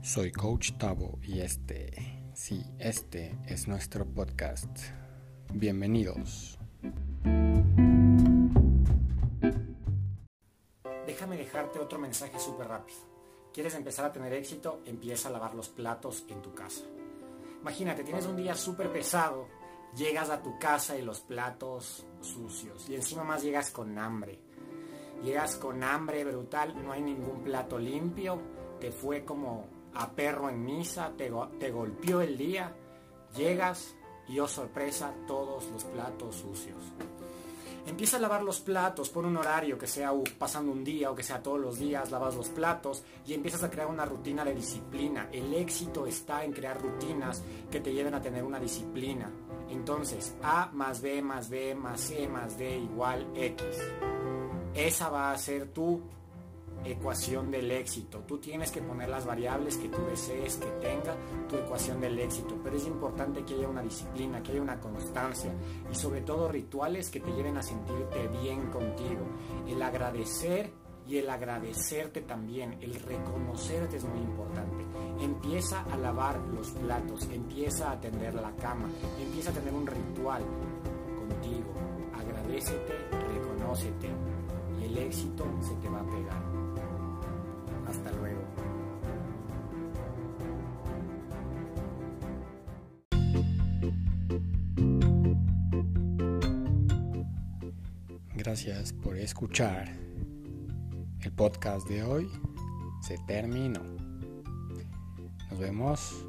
Soy Coach Tavo y este, sí, este es nuestro podcast. Bienvenidos. Déjame dejarte otro mensaje súper rápido. ¿Quieres empezar a tener éxito? Empieza a lavar los platos en tu casa. Imagínate, tienes un día súper pesado, llegas a tu casa y los platos sucios y encima más llegas con hambre. Llegas con hambre brutal, no hay ningún plato limpio, te fue como a perro en misa, te, golpeó el día, llegas y oh sorpresa, todos los platos sucios. Empieza a lavar los platos, por un horario que sea pasando un día o que sea todos los días, lavas los platos y empiezas a crear una rutina de disciplina. El éxito está en crear rutinas que te lleven a tener una disciplina. Entonces, A más B más B más C más D igual X. Esa va a ser tu ecuación del éxito. Tú tienes que poner las variables que tú desees que tenga tu ecuación del éxito, pero es importante que haya una disciplina, que haya una constancia y sobre todo rituales que te lleven a sentirte bien contigo. El agradecer y el agradecerte también, el reconocerte es muy importante. Empieza a lavar los platos, empieza a tender la cama, empieza a tener un ritual contigo. Agradecete, reconócete el éxito se te va a pegar. Hasta luego. Gracias por escuchar. El podcast de hoy se terminó. Nos vemos